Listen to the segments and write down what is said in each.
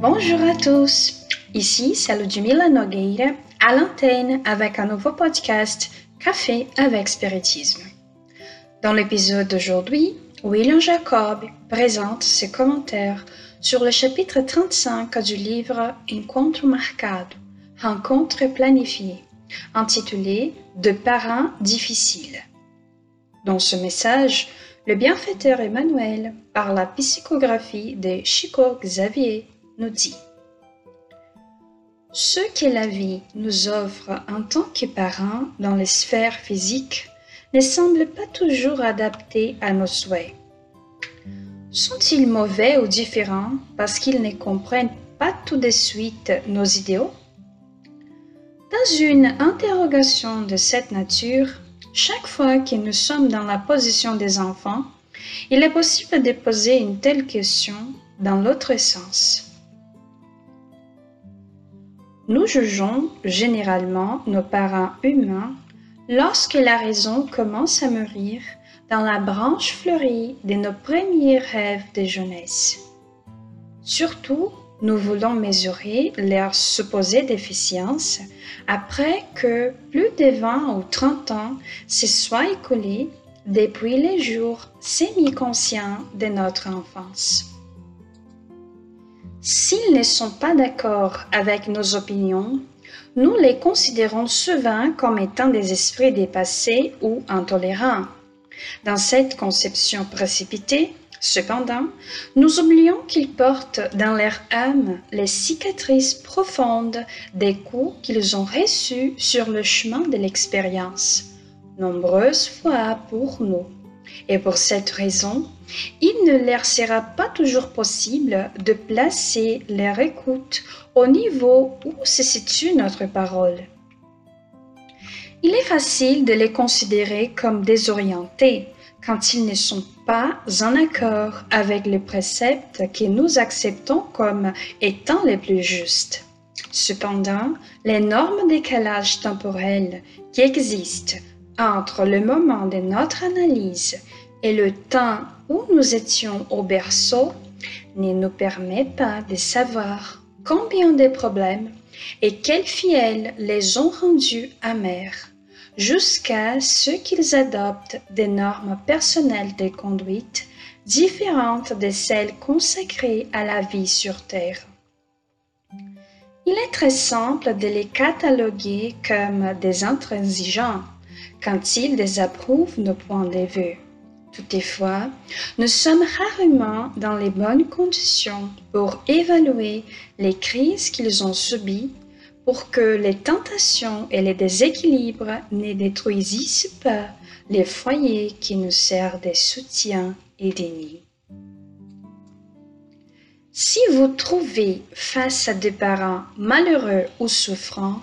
Bonjour à tous, ici c'est Ludmila Nogueira à l'antenne avec un nouveau podcast Café avec Spiritisme. Dans l'épisode d'aujourd'hui, William Jacob présente ses commentaires sur le chapitre 35 du livre Encontro marcado, Rencontre planifiée, intitulé De parents difficiles. Dans ce message, le bienfaiteur Emmanuel, par la psychographie de Chico Xavier, nous dit Ce que la vie nous offre en tant que parents dans les sphères physiques ne semble pas toujours adapté à nos souhaits. Sont-ils mauvais ou différents parce qu'ils ne comprennent pas tout de suite nos idéaux? Dans une interrogation de cette nature, chaque fois que nous sommes dans la position des enfants, il est possible de poser une telle question dans l'autre sens. Nous jugeons généralement nos parents humains lorsque la raison commence à mûrir dans la branche fleurie de nos premiers rêves de jeunesse. Surtout, nous voulons mesurer leurs supposées déficiences après que plus de 20 ou 30 ans se soient écoulés depuis les jours semi-conscients de notre enfance. S'ils ne sont pas d'accord avec nos opinions, nous les considérons souvent comme étant des esprits dépassés ou intolérants. Dans cette conception précipitée, cependant, nous oublions qu'ils portent dans leur âme les cicatrices profondes des coups qu'ils ont reçus sur le chemin de l'expérience, nombreuses fois pour nous. Et pour cette raison, il ne leur sera pas toujours possible de placer leur écoute au niveau où se situe notre parole. Il est facile de les considérer comme désorientés quand ils ne sont pas en accord avec les préceptes que nous acceptons comme étant les plus justes. Cependant, l'énorme décalage temporel qui existe entre le moment de notre analyse et le temps où nous étions au berceau ne nous permet pas de savoir combien de problèmes et quels fiels les ont rendus amers, jusqu'à ce qu'ils adoptent des normes personnelles de conduite différentes de celles consacrées à la vie sur Terre. Il est très simple de les cataloguer comme des intransigeants quand ils désapprouvent nos points de vue. Toutefois, nous sommes rarement dans les bonnes conditions pour évaluer les crises qu'ils ont subies pour que les tentations et les déséquilibres ne détruisissent pas les foyers qui nous servent de soutien et de. Si vous trouvez face à des parents malheureux ou souffrants,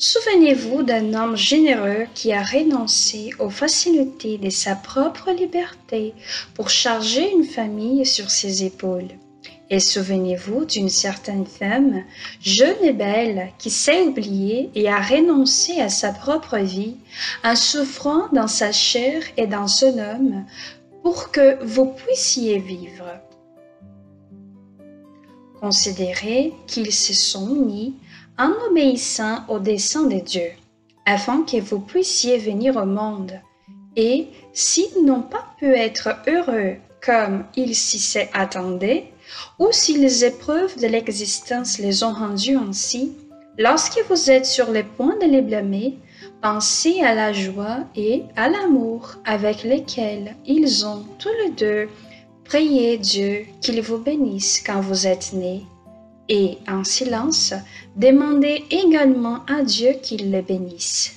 Souvenez-vous d'un homme généreux qui a renoncé aux facilités de sa propre liberté pour charger une famille sur ses épaules. Et souvenez-vous d'une certaine femme, jeune et belle, qui s'est oubliée et a renoncé à sa propre vie, en souffrant dans sa chair et dans son homme, pour que vous puissiez vivre. Considérez qu'ils se sont mis en obéissant au dessein de Dieu, afin que vous puissiez venir au monde. Et s'ils n'ont pas pu être heureux comme ils s'y attendaient, ou si les épreuves de l'existence les ont rendus ainsi, lorsque vous êtes sur le point de les blâmer, pensez à la joie et à l'amour avec lesquels ils ont tous les deux prié Dieu qu'il vous bénisse quand vous êtes nés et en silence, demandez également à Dieu qu'il les bénisse.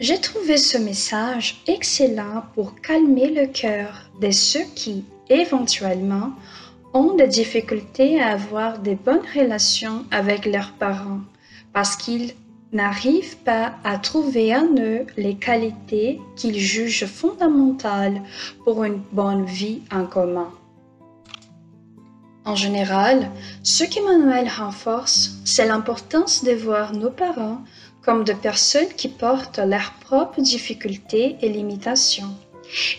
J'ai trouvé ce message excellent pour calmer le cœur de ceux qui, éventuellement, ont des difficultés à avoir de bonnes relations avec leurs parents parce qu'ils n'arrivent pas à trouver en eux les qualités qu'ils jugent fondamentales pour une bonne vie en commun. En général, ce qu'Emmanuel renforce, c'est l'importance de voir nos parents comme des personnes qui portent leurs propres difficultés et limitations,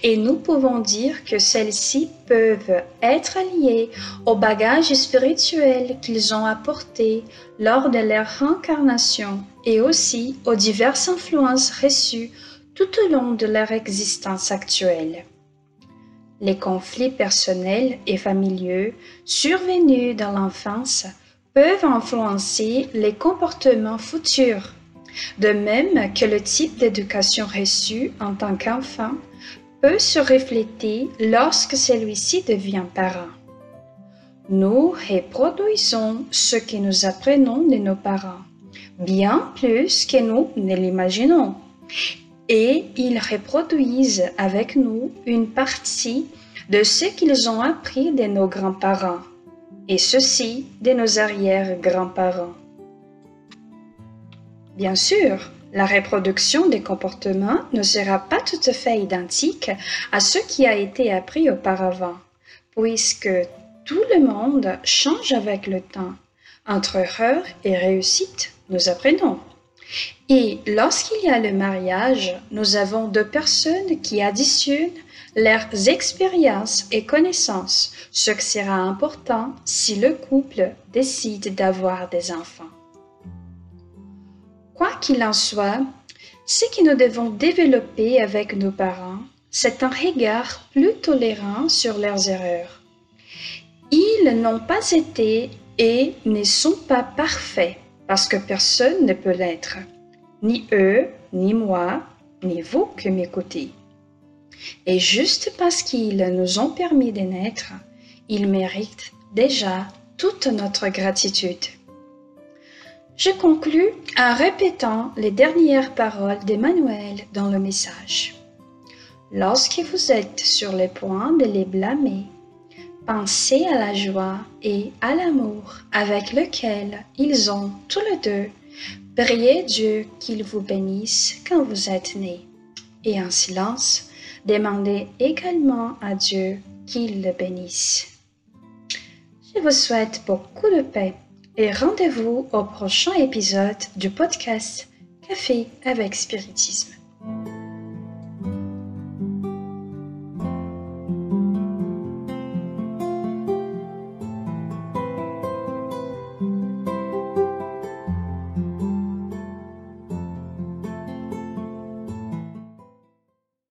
Et nous pouvons dire que celles-ci peuvent être liées au bagage spirituel qu'ils ont apporté lors de leur réincarnation et aussi aux diverses influences reçues tout au long de leur existence actuelle. Les conflits personnels et familiaux survenus dans l'enfance peuvent influencer les comportements futurs, de même que le type d'éducation reçue en tant qu'enfant peut se refléter lorsque celui-ci devient parent. Nous reproduisons ce que nous apprenons de nos parents, bien plus que nous ne l'imaginons et ils reproduisent avec nous une partie de ce qu'ils ont appris de nos grands-parents, et ceci de nos arrière-grands-parents. Bien sûr, la reproduction des comportements ne sera pas tout à fait identique à ce qui a été appris auparavant, puisque tout le monde change avec le temps. Entre erreur et réussite, nous apprenons. Et lorsqu'il y a le mariage, nous avons deux personnes qui additionnent leurs expériences et connaissances, ce qui sera important si le couple décide d'avoir des enfants. Quoi qu'il en soit, ce que nous devons développer avec nos parents, c'est un regard plus tolérant sur leurs erreurs. Ils n'ont pas été et ne sont pas parfaits parce que personne ne peut l'être. Ni eux, ni moi, ni vous que m'écoutez. Et juste parce qu'ils nous ont permis de naître, ils méritent déjà toute notre gratitude. Je conclus en répétant les dernières paroles d'Emmanuel dans le message. Lorsque vous êtes sur le point de les blâmer, Pensez à la joie et à l'amour avec lequel ils ont tous les deux. Priez Dieu qu'il vous bénisse quand vous êtes né. Et en silence, demandez également à Dieu qu'il le bénisse. Je vous souhaite beaucoup de paix et rendez-vous au prochain épisode du podcast Café avec Spiritisme.